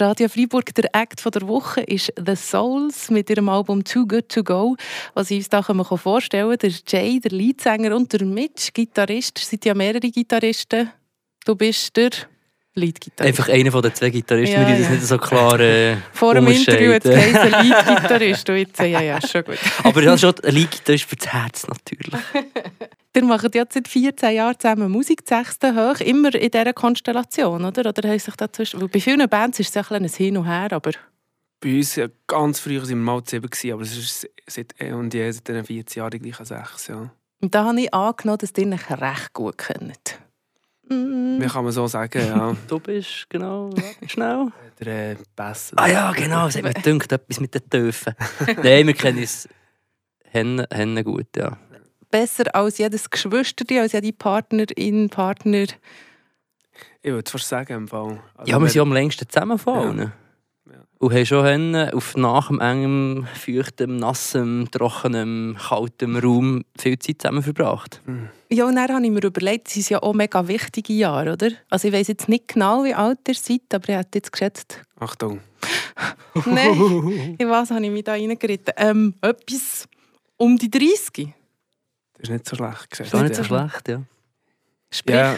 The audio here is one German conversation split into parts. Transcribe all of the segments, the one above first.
Radio Freiburg, der Act der Woche ist The Souls mit ihrem Album Too Good To Go. Was ich uns da vorstellen kann, der Jay, der Leadsänger und der Mitch, Gitarrist. Sind ja mehrere Gitarristen. Du bist der Leadgitarrist. Einfach einer von den zwei Gitarristen, ja, die das nicht so klar äh, Vor dem Interview hat es Leadgitarrist. ja, ja, schon gut. Aber ja, schon ein Leadgitarrist für das Herz natürlich. Ihr macht ja seit 14 Jahren zusammen Musik, sechsten hoch, immer in dieser Konstellation, oder? Oder haben sich dazwischen... Weil bei vielen Bands ist es ein, ein Hin und Her, aber... Bei uns, ja, ganz früh waren wir mal sieben, aber es ist seit eh und je seit diesen 14 Jahren die gleichen sechs, ja. Und da habe ich angenommen, dass ihr euch recht gut kennt. Mm. Wie kann man so sagen, ja. du bist, genau, schnell. Der äh, Besser. Ah ja, genau, es hat mir gedacht, etwas mit den Töfen. Nein, wir kennen uns Hennen, Hennen gut, ja besser als jedes Geschwister, als jede Partnerin, Partner? Ich würde fast sagen, im Fall. Also ja, wir sind am längsten zusammenfallen. Ja. Ja. Und haben schon auf nach dem engen, feuchten, nassen, trockenen, kalten Raum viel Zeit zusammen verbracht. Mhm. Ja, und dann habe ich mir überlegt, es sind ja auch mega wichtige Jahre, oder? Also ich weiß jetzt nicht genau, wie alt ihr seid, aber ich hätte jetzt geschätzt... Achtung. Nein, in was habe ich mich da reingeritten? Ähm, etwas um die 30? Das ist nicht so schlecht gesagt. Das ist nicht so schlecht, ja. Sprich, ja.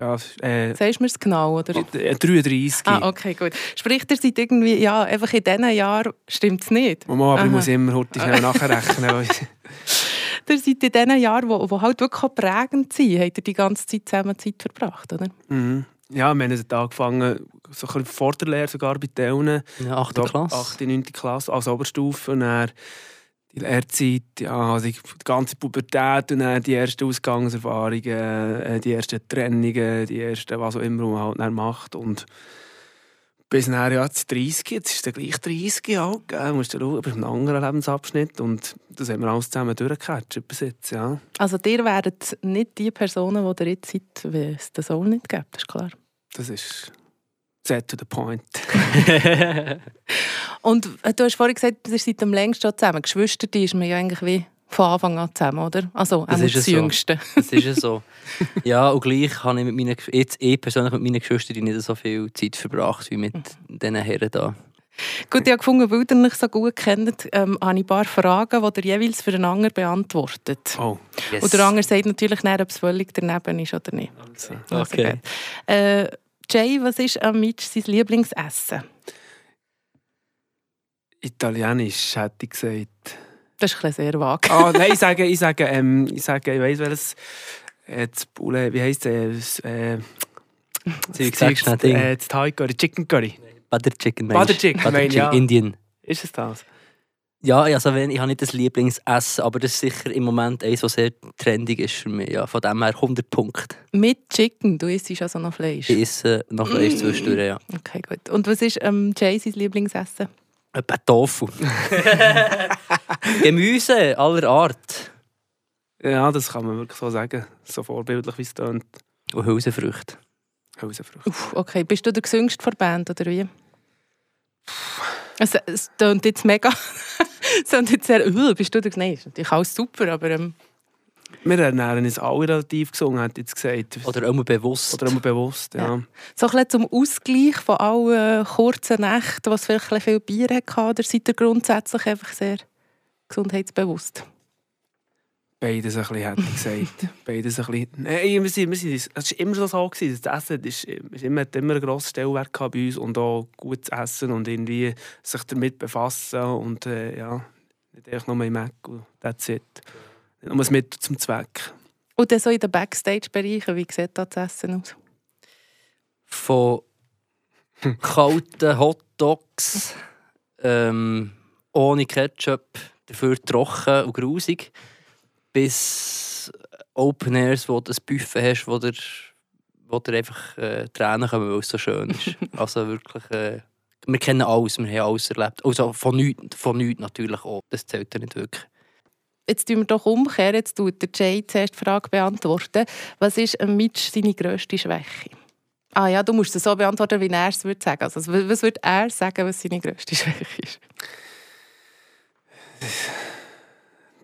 Ja, äh, Sagst du mir es genau, oder? 33. Ah, okay, gut. Sprich, ihr seid irgendwie, ja, einfach in diesen Jahren stimmt es nicht? Mama, aber Aha. ich muss immer heute schnell nachrechnen. ihr seid in diesen Jahren, die, die halt wirklich prägend sind, habt ihr die ganze Zeit zusammen Zeit verbracht, oder? Mhm. Ja, wir haben angefangen, so ein bisschen vor der Lehre sogar bei Teunen. Ja, 8. Klasse. 8. 9. Klasse, als Oberstufe. Und dann die Lehrzeit, ja, also die ganze Pubertät und dann die ersten Ausgangserfahrungen, äh, die ersten Trennungen, die ersten, was auch immer man halt dann macht. Und bis dann ja, 30, jetzt ist es gleich 30 Jahre Du musst du schauen, bist in einem anderen Lebensabschnitt und das haben wir alles zusammen durchgecatcht bis jetzt, ja. Also ihr werdet nicht die Personen, die ihr jetzt seid, wenn es den Soul nicht gibt, das ist klar. Das ist set to the point. Und äh, du hast vorhin gesagt, ihr seid am längsten zusammen. Geschwister, die ist man ja eigentlich wie von Anfang an zusammen, oder? Also, das ist das Jüngste. So. Das ist so. Ja, und gleich habe ich mit meinen, jetzt eh persönlich mit meinen Geschwistern nicht so viel Zeit verbracht wie mit diesen Herren hier. Gut, ich habe gefunden, weil ihr euch so gut kennt, ähm, habe ich ein paar Fragen, die ihr jeweils für den anderen beantwortet. Oh, yes. Und der andere sagt natürlich nicht, ob es völlig daneben ist oder nicht. Okay. Also, okay. Äh, Jay, was ist am Mitch sein Lieblingsessen? Italienisch, hätte ich gesagt. Das ist sehr vage. Ah, nein, ich sage, ich sage, ähm, ich sage, ich weiss welches, äh, das wie heisst es, äh, Sie gesagt, äh, das Thai Curry, Chicken Curry. Butter Chicken, Butter Chicken, Butter Chicken, ja. Indian. Ist es das? Ja, also wenn, ich habe nicht das Lieblingsessen, aber das ist sicher im Moment eines, was sehr trendig ist für mich. Ja, von dem her 100 Punkte. Mit Chicken? Du isst also noch Fleisch? Ich esse noch Fleisch mm. zwischendurch, ja. Okay, gut. Und was ist ähm, Jay sein Lieblingsessen? Etwa Tofu. Gemüse aller Art. Ja, das kann man wirklich so sagen. So vorbildlich, wie es tönt. Und Hülsenfrüchte. Hülsenfrüchte. okay, bist du der gesüngste der Band, oder wie? Es, es tönt jetzt mega... es tönt jetzt sehr... Uh, bist du der... Nein, ist natürlich alles super, aber... Ähm, wir ernähren uns alle relativ gesungen, hat jetzt gesagt. Oder immer bewusst. Oder immer bewusst, ja. ja. So ein bisschen zum Ausgleich von allen kurzen Nächten, was vielleicht ein viel Bier hatte, oder seid ihr grundsätzlich einfach sehr gesundheitsbewusst? Beides ein bisschen, hätte ich gesagt. Beides ein bisschen. Nein, wir sind, wir sind, es war immer so, so gewesen, das Essen ist, ist immer, hat immer einen grossen Stellwert bei uns und auch gutes Essen und irgendwie sich damit befassen und äh, ja, nicht einfach nur im Mac und that's it nur ein Mittel zum Zweck. Und dann so in den Backstage-Bereichen, wie sieht das Essen aus? Von kalten Hotdogs ähm, ohne Ketchup, dafür trocken und grusig, bis Open Airs, wo du ein Buffet hast, wo dir, wo dir einfach äh, Tränen kommen, weil es so schön ist. also wirklich... Äh, wir kennen alles, wir haben alles erlebt. Also von nichts, von nichts natürlich auch. Das zählt ja nicht wirklich jetzt tun wir doch umkehren, jetzt tut der Jay zuerst die Frage beantworten. Was ist ein Mitch seine grösste Schwäche? Ah ja, du musst es so beantworten, wie er es würde sagen. Also, was würde er sagen, was seine grösste Schwäche ist?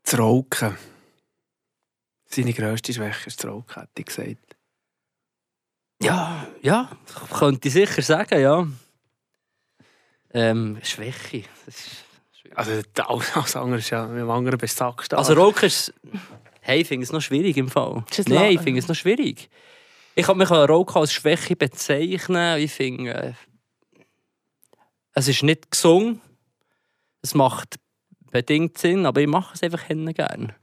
Das Rauchen. Seine grösste Schwäche ist das Rauchen, hätte ich gesagt. Ja, ja, könnte ich sicher sagen, ja. Ähm, Schwäche. Das ist. Also alles, andere ist ja mit dem anderen besagt. Also Roker ist... Hey, ich finde es noch schwierig im Fall. Nein, ich finde es noch schwierig. Ich kann mich Roker als Schwäche bezeichnen. Ich finde... Äh, es ist nicht gesungen. Es macht bedingt Sinn, aber ich mache es einfach gerne.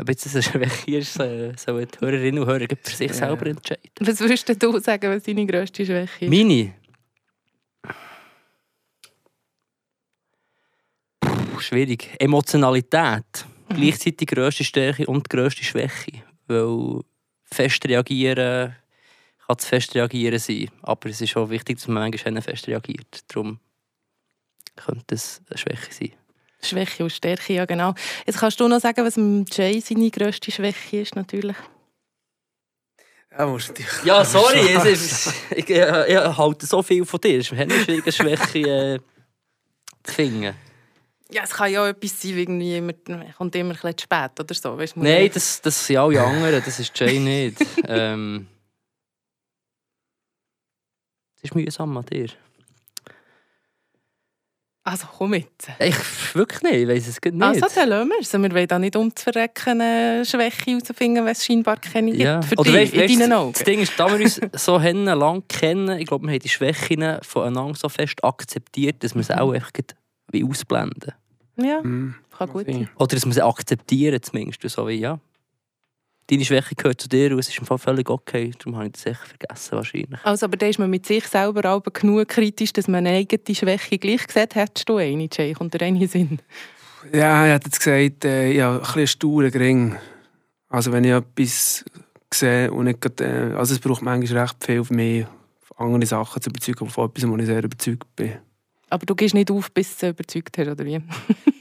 Ob jetzt das eine Schwäche ist, äh, sollen die Hörerinnen und Hörer für sich Ja. selber entscheiden. Was würdest du sagen, was deine grösste Schwäche ist? Meine? Puh, schwierig. Emotionalität. Gleichzeitig grösste Stärke und grösste Schwäche. Weil fest reagieren kann zu fest reagieren sein. Aber es ist auch wichtig, dass man manchmal fest reagiert. Darum könnte es eine Schwäche sein. Schwäche und Stärke, ja genau. Jetzt kannst du noch sagen, was Jay seine grösste Schwäche ist, natürlich. Ja, musst du natürlich- Ja, sorry, es ist, ich, äh, ich halte so viel von dir. Es ist eine schwierige Schwäche äh, zu finden. Ja, es kann ja auch etwas sein, wie irgendwie immer, kommt immer ein zu spät oder so. Weißt, Nein, nicht- das, das sind alle anderen, das ist Jay nicht. ähm, es ist mühsam an dir. Also komm jetzt. Ich wirklich nicht, ich weiss es nicht. Also, dann lassen wir es. Wir wollen da nicht um zu verrecken eine Schwäche herausfinden, wenn es scheinbar keine gibt. ja. Für Oder dich, weißt- weißt, in deinen das- Augen. Das Ding ist, da wir uns so haben, lang kennen, ich glaube, wir haben die Schwächen voneinander so fest akzeptiert, dass wir sie auch einfach gerade wie ausblenden. Ja, Hm, kann gut sein. Oder dass wir sie akzeptieren zumindest. So wie, ja, deine Schwäche gehört zu dir und es ist im Fall völlig okay. Darum habe ich das echt vergessen wahrscheinlich. Also, aber da ist man mit sich selber auch genug kritisch, dass man eine eigene Schwäche gleich sieht. Hättest du eine, Jay? Kommt dir eine Sinn? Ja, ich hätte jetzt gesagt, äh, ja, ein bisschen sturen Gring. Also wenn ich etwas sehe und nicht grad, äh, also es braucht manchmal recht viel für mich, von anderen Sachen zu überzeugen, aber von etwas, wo ich sehr überzeugt bin. Aber du gehst nicht auf, bis du sie überzeugt hast, oder wie?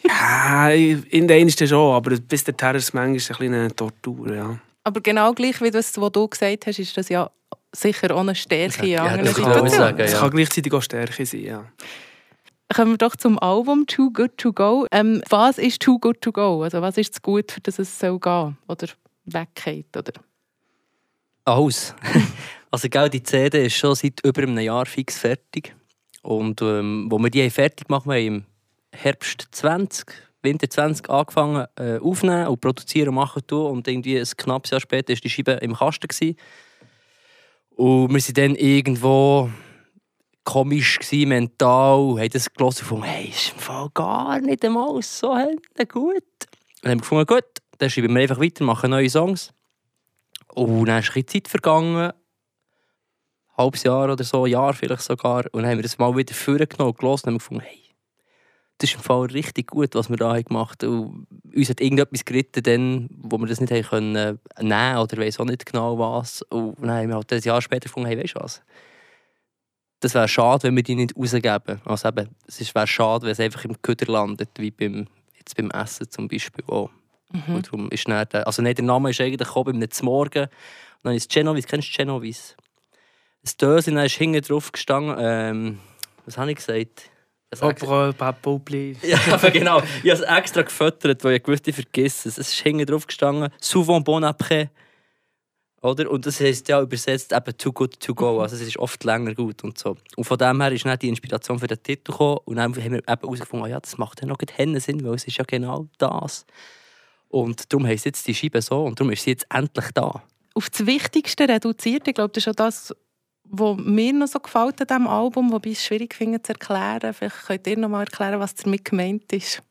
Ja, in der ist das schon, aber bis dahin ist es manchmal ein bisschen eine Tortur, ja. Aber genau gleich wie das, was du gesagt hast, ist das ja sicher auch eine Stärke in Ja, anderen das kann ich Situationen. sagen, Es ja. kann gleichzeitig auch Stärke sein, ja. Kommen wir doch zum Album Too Good To Go. Ähm, was ist Too Good To Go? Also was ist zu gut, für das es soll gehen Oder weggeht? Oder? Alles. also, gell, die CD ist schon seit über einem Jahr fix fertig. Und ähm, wo wir die fertig gemacht haben, wir im Herbst 20, Winter 20 angefangen äh, aufnehmen und produzieren machen tun. Und irgendwie ein knappes Jahr später war die Scheibe im Kasten. Gewesen. Und wir sind dann irgendwo komisch gsi, mental, haben das gelesen und gefunden, hey, ist im Fall gar nicht einmal so gut. Dann haben wir gefunden, gut, dann schreiben wir einfach weiter, machen neue Songs. Und dann ist ein bisschen Zeit vergangen, halbes Jahr oder so, ein Jahr vielleicht sogar. Und dann haben wir das mal wieder vorgenommen und gehört und haben gefunden, hey, das ist im Fall richtig gut, was wir da gemacht haben. Und uns hat irgendetwas geritten, dann, wo wir das nicht haben können, äh, nehmen oder weiss auch nicht genau was. Und dann haben wir halt ein Jahr später gefunden, hey, weißt du was? Das wäre schade, wenn wir die nicht rausgeben. Also eben, es wäre schade, wenn es einfach im Köder landet, wie beim, jetzt beim Essen zum Beispiel auch. Mhm. Und darum ist dann der, also nicht der Name ist eigentlich gekommen, beim Morgen. Und dann ist Genovis, kennst du Genovis? Das Döschen, dann ist hinten drauf gestanden, ähm, was habe ich gesagt? Papa, please. ja, aber genau. Ich habe es extra gefüttert, weil ich wusste, ich vergesse es. Es ist hinten drauf gestanden, souvent bon après. Oder? Und das heisst ja übersetzt eben too good to go. Also es ist oft länger gut und so. Und von dem her ist dann die Inspiration für den Titel gekommen. Und dann haben wir eben herausgefunden, ah ja, das macht ja noch keinen Sinn, weil es ist ja genau das. Und darum heisst jetzt die Scheibe so und darum ist sie jetzt endlich da. Auf das Wichtigste reduziert, ich glaube, das ist auch das, was mir noch so gefällt an diesem Album, wobei ich schwierig finde zu erklären. Vielleicht könnt ihr noch mal erklären, was damit gemeint ist.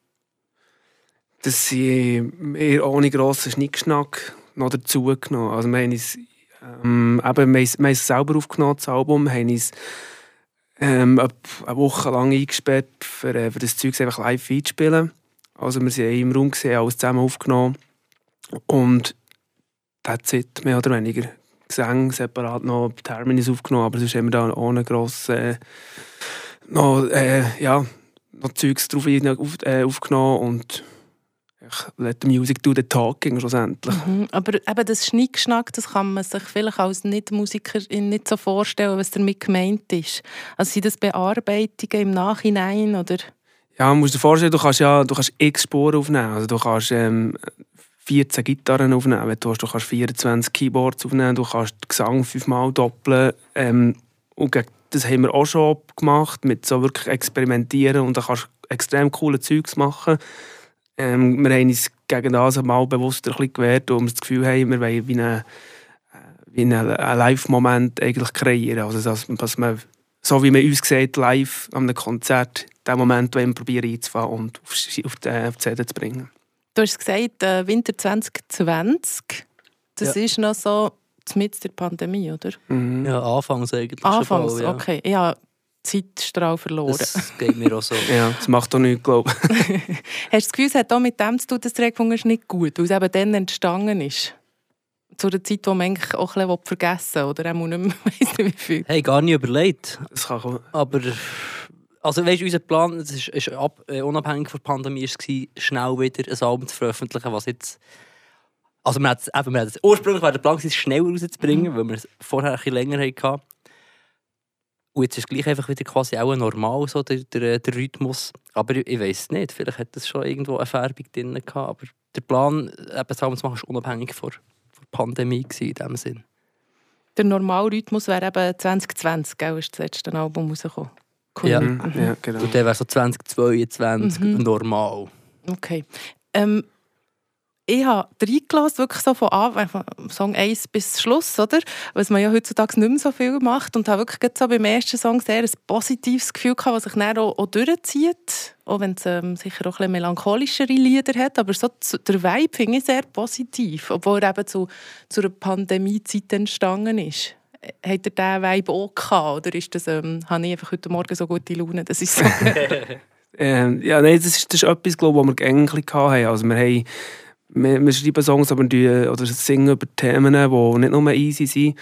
Das sind eher ohne grossen Schnickschnack noch dazu genommen. Also wir ähm, wir haben es, wir haben es selber aufgenommen, das Album, haben es ähm, eine Woche lang eingesperrt, für, äh, für das Zeug einfach live einzuspielen. Also wir waren im Raum, gesehen, alles zusammen aufgenommen. Und that's it, mehr oder weniger. Gesang separat noch Terminis aufgenommen, aber sonst haben wir da ohne gross äh, noch, äh, ja, noch Zeugs drauf ein- auf, äh, aufgenommen und ich let the music do the talking schlussendlich. Mhm. Aber eben das Schnickschnack, das kann man sich vielleicht als Nicht-Musiker nicht so vorstellen, was damit gemeint ist. Also sind das Bearbeitungen im Nachhinein oder... Ja, man muss dir vorstellen, du kannst ja du kannst x Spuren aufnehmen. Also du kannst ähm, 14 Gitarren aufnehmen, du willst. du kannst 24 Keyboards aufnehmen, du kannst Gesang fünfmal doppeln ähm, und das haben wir auch schon gemacht, mit so wirklich experimentieren und da kannst du extrem coole Zeugs machen. Ähm, wir haben uns gegen das mal bewusster ein bisschen gewehrt, wo wir das Gefühl haben, wir wollen wie einen, wie einen, Live-Moment eigentlich kreieren. Also dass, dass man, so wie man uns sieht, live an einem Konzert, den Moment wollen wir probieren einzufahren und auf die, auf die CD zu bringen. Du hast gesagt, äh, Winter 2020, das Ja. ist noch so mit der Pandemie, oder? Mhm. Ja, anfangs eigentlich Anfangs, schon. bald, ja. okay. Ich habe Zeitstrahl verloren. Das geht mir auch so. Ja, das macht doch nichts, glaube ich. Hast du das Gefühl, es hat auch mit dem zu tun, dass der gefunden nicht gut, weil es eben dann entstanden ist? Zu der Zeit, wo man eigentlich auch ein bisschen vergessen will, oder auch nicht mehr weiss nicht wie viel. Hey, gar nicht überlegt. Das kann kommen. Aber also weißt, unser Plan das ist, ist ab, äh, unabhängig von der Pandemie war, schnell wieder ein Album zu veröffentlichen, was jetzt also hat, eben, hat, ursprünglich war der Plan, es schneller rauszubringen, weil wir es vorher ein bisschen länger hatten. Und jetzt ist es gleich einfach wieder quasi auch normal, so der, der, der Rhythmus. Aber ich, ich weiß nicht, vielleicht hat das schon irgendwo eine Färbung drin gehabt. Aber der Plan, eben das Album zu machen, war unabhängig von, von der Pandemie gewesen, in dem Sinn. Der Normalrhythmus wäre eben 2020, gell, ist das letzte Album rausgekommen. Cool. Ja. Mhm. ja, genau. Und dann wäre so 2022 Mhm. normal. Okay. Ähm, ich habe reingelassen, wirklich so von Anfang, von Song 1 bis Schluss, oder? Was man ja heutzutage nicht mehr so viel macht. Und habe wirklich so beim ersten Song sehr ein positives Gefühl gehabt, was sich dann auch, auch durchzieht. Auch wenn es ähm, sicher auch ein bisschen melancholischere Lieder hat. Aber so der Vibe finde ich sehr positiv. Obwohl er eben zu, zu einer Pandemiezeit entstanden ist. Äh, Hat er diesen Vibe auch gehabt? Oder ist das, ähm, habe ich einfach heute Morgen so gute Laune, dass ich so... Ähm, ja, nein, das ist, das ist etwas, glaube ich, was wir eigentlich hatten. Also wir, haben, wir, wir schreiben Songs aber die, oder singen über Themen, die nicht nur easy sind,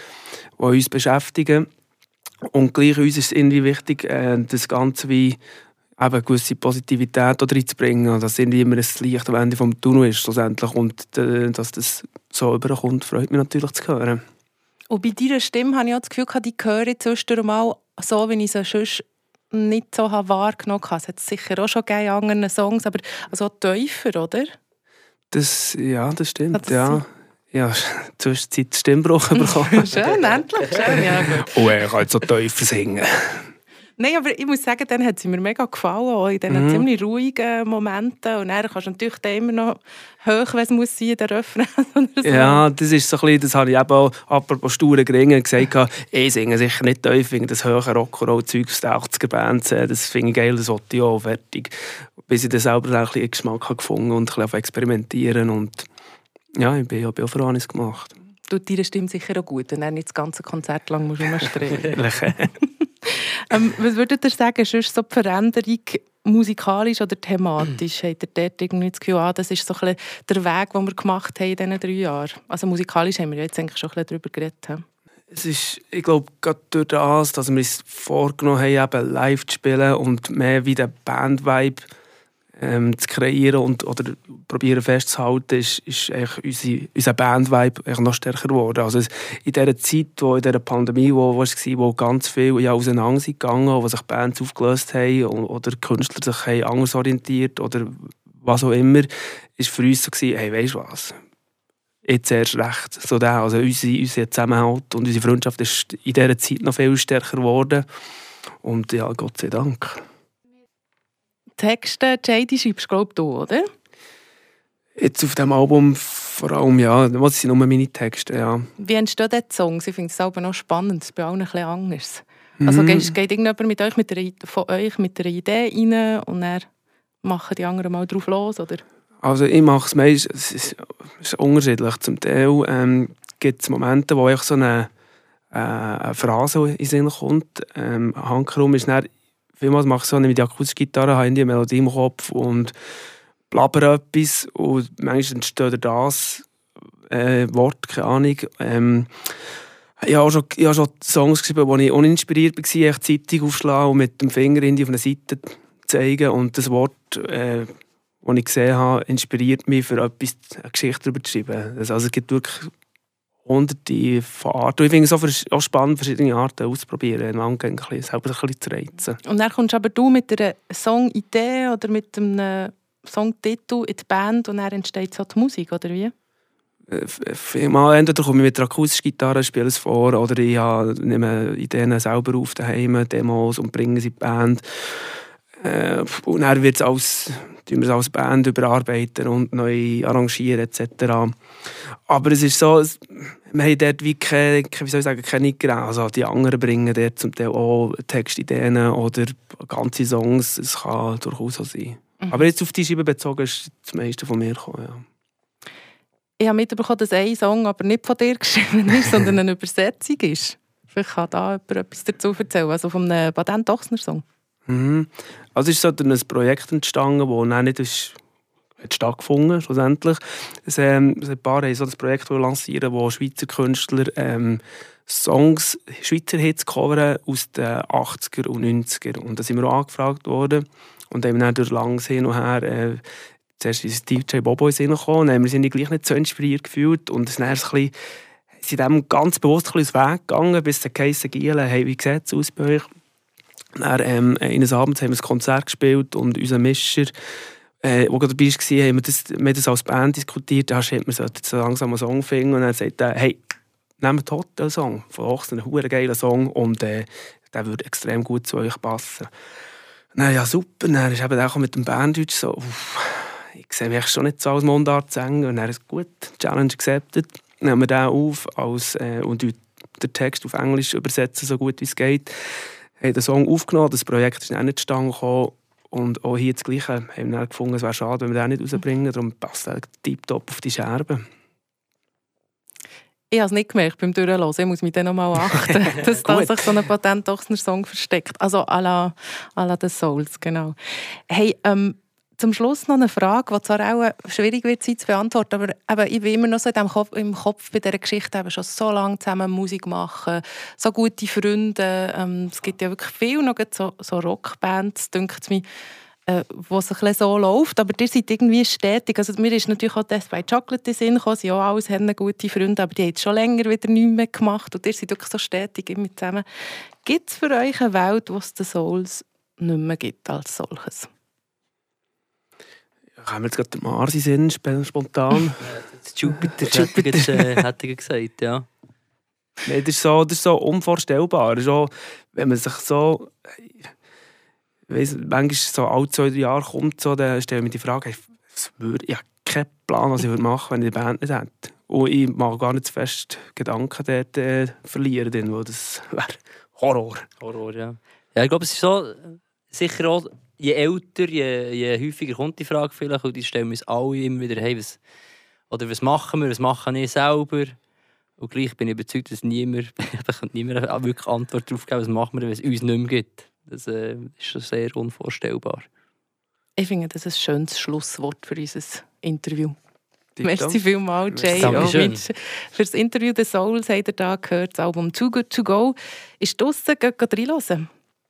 die uns beschäftigen. Und gleich uns ist es irgendwie wichtig, äh, das Ganze wie eben eine gewisse Positivität da reinzubringen. Und Dass irgendwie immer ein Licht am Ende des Tunnel ist, schlussendlich. Und äh, dass das so überkommt, freut mich natürlich zu hören. Und bei deiner Stimme habe ich auch das Gefühl, die höre ich zwischendurch mal so, wie ich sie sonst nicht so wahrgenommen habe. Es hat sicher auch schon gegeben anderen Songs, aber also tiefer, oder? Das, ja, das stimmt. Das ja. Ja, Zwischenzeit Stimmbruch bekommen. Schön, endlich. Schön, ja, gut. oh, er kann jetzt so tiefer singen. Nein, aber ich muss sagen, dann hat sie mir mega gefallen, auch in diesen Mhm. ziemlich ruhigen Momenten. Und dann kannst du natürlich dann immer noch hoch, wenn es muss sein, der Refrain so. Ja, das ist so ein bisschen, das habe ich eben auch, apropos sture Gringen, gesagt, ich singe sicher nicht tief, ich finde das höhere Rock'n'Roll-Zeug aus den 80er-Bands, äh, das finde ich geil, das wollte ich auch, fertig. Bis ich dann selber auch ein bisschen Geschmack habe gefunden und ein bisschen auf experimentieren und ja, ich bin, ich bin auch für alles gemacht. Tut deine Stimme sicher auch gut, wenn er nicht das ganze Konzert lang Ehrlich, äh, ähm, Was würdet ihr sagen, ist sonst so die Veränderung musikalisch oder thematisch? Habt ihr dort irgendwie das Gefühl, ah, das ist so ein der Weg, den wir gemacht haben in diesen drei Jahren? Also musikalisch haben wir jetzt eigentlich schon ein bisschen darüber geredet. Es ist, ich glaube, gerade durch das, dass wir uns vorgenommen haben, eben live zu spielen und mehr wie den Band-Vibe ähm, zu kreieren und, oder probieren festzuhalten, ist, ist unsere, unser Band-Vibe noch stärker geworden. Also in dieser Zeit, wo, in dieser Pandemie, wo, wo, es war, wo ganz viel ja, auseinander sind gegangen, wo sich Bands aufgelöst haben oder Künstler sich haben anders orientiert oder was auch immer, ist für uns so gewesen, hey, weißt du was, jetzt erst recht. So der, also unsere, unser Zusammenhalt und unsere Freundschaft ist in dieser Zeit noch viel stärker geworden. Und ja, Gott sei Dank. Texte, JD schreibst glaube du, oder? Jetzt auf dem Album vor allem, ja, was sind nur meine Texte, ja. Wie entstehen diese Songs? Ich finde es selber noch spannend, es ist bei allen ein bisschen anders. Also Mhm. geht, geht irgendjemand mit euch, mit einer, von euch mit einer Idee rein und dann machen die anderen mal drauf los, oder? Also ich mache es meist, es ist, es ist unterschiedlich. Zum Teil ähm, gibt es Momente, wo einfach so eine, äh, eine Phrase in den Sinn kommt. Ähm, Handkrumm ist dann, vielmals mache ich so mit der Akustikgitarre, habe ich die Melodie im Kopf und blabber etwas und manchmal entsteht das äh, Wort, keine Ahnung. Ähm, ich habe schon, ich habe schon Songs geschrieben, wo ich uninspiriert war, echt Zeitung aufschlagen und mit dem Finger irgendwie auf eine Seite zeigen und das Wort, äh, das ich gesehen habe, inspiriert mich für etwas, eine Geschichte darüber zu schreiben. Also es gibt wirklich hunderte von Arten. Und ich finde es auch, auch spannend, verschiedene Arten auszuprobieren, einander ein bisschen, selber ein bisschen zu reizen. Und dann kommst aber du mit einer Songidee oder mit einem Songtitel in die Band und dann entsteht so die Musik, oder wie? äh, mal entweder komme ich mit der akustischen Gitarre, spiele es vor, oder ich nehme Ideen selber auf daheim, Demos und bringe sie in die Band. Äh, und dann wird es als, wir es als Band überarbeiten und neu arrangieren etc. Aber es ist so, wir haben dort wie keine, wie soll ich sagen, keine Also die anderen bringen dort zum Teil auch Textideen oder ganze Songs. Es kann durchaus so sein. Mhm. Aber jetzt auf die Scheibe bezogen ist das meiste von mir gekommen, ja. Ich habe mitbekommen, dass ein Song aber nicht von dir geschrieben ist, sondern eine Übersetzung ist. Vielleicht kann da jemand etwas dazu erzählen, also von einem Patent-Ochsner-Song. Mhm. Also ist so ein Projekt entstanden, das dann nicht ist, hat stattgefunden schlussendlich. Es, ähm, ein paar haben so ein Projekt lancieren, wo Schweizer Künstler ähm, Songs, Schweizer Hits covern aus den 80er und 90er. Und da sind wir auch angefragt worden und haben dann durch langes Hin und Her äh, zuerst ist DJ Bobo in gekommen, dann haben wir uns gleich nicht so inspiriert gefühlt und es ist ein sind dem ganz bewusst ein Weg gegangen, bis der Case Gielen, hey, wie sieht es aus bei euch? Dann, ähm, eines Abends haben wir ein Konzert gespielt und unser Mischer, äh, der dabei war, haben wir das, wir das als Band diskutiert. Da hat man so langsam einen Song finden und dann sagt er, hey, nehmt einen Hotel-Song von Ochsen, einen geilen Song und äh, der würde extrem gut zu euch passen. Na ja, super. Dann ist eben auch mit dem Banddeutsch so, uff, ich sehe mich schon nicht so als Mundart singen. Und er ist gut, Challenge accepted. Nehmen wir den auf als, äh, und den Text auf Englisch übersetzen, so gut wie es geht haben den Song aufgenommen, das Projekt ist auch nicht zustande gekommen. Und auch hier das Gleiche. Haben wir gefunden, es wäre schade, wenn wir den nicht rausbringen. Darum passt er tiptop auf die Scherbe. Ich habe es nicht gemerkt beim Durchhören. Ich muss mich dann noch mal achten, dass da sich so ein Patent-Song versteckt. Also à la, à la The Souls, genau. Hey, ähm, zum Schluss noch eine Frage, die zwar auch schwierig wird sein zu beantworten, aber eben, ich bin immer noch so in Kopf, im Kopf bei dieser Geschichte, eben schon so lange zusammen Musik machen, so gute Freunde. Ähm, es gibt ja wirklich viel noch so, so Rockbands, denkt mir, äh, wo es ein so läuft, aber die sind irgendwie stetig. Also mir ist natürlich auch Death by Chocolate in Sinn gekommen, sie auch alles haben gute Freunde, aber die haben schon länger wieder nichts mehr gemacht und die sind wirklich so stetig immer zusammen. Gibt es für euch eine Welt, wo es den Souls nicht mehr gibt als solches? Haben wir jetzt gerade den Mars in Sinn, spontan? Jupiter, Jupiter. Äh, hätte ich gesagt, ja. Nein, das ist so, das ist so unvorstellbar. So, wenn man sich so... Weiss, manchmal so alle zwei, drei Jahre kommt, so, dann stelle ich mir die Frage, ich, würde, ich habe keinen Plan, was ich würde machen würde, wenn ich die Band nicht hätte. Und ich mag gar nicht zu fest Gedanken dort äh, verlieren, denn, wo das wäre Horror. Horror, ja. Ja, ich glaube, es ist so, sicher auch je älter, je, je häufiger kommt die Frage vielleicht und die stellen uns alle immer wieder, hey, was, oder was machen wir, was machen wir selber? Und gleich bin ich überzeugt, dass niemand, niemand wirklich Antwort darauf geben was machen wir, wenn es uns nicht mehr gibt. Das äh, ist schon sehr unvorstellbar. Ich finde, das ist ein schönes Schlusswort für unser Interview. Merci vielmals, Jay. Für das Interview «The Souls» habt ihr da gehört, das Album «Too Good To Go». Ist draussen, geht reinhören.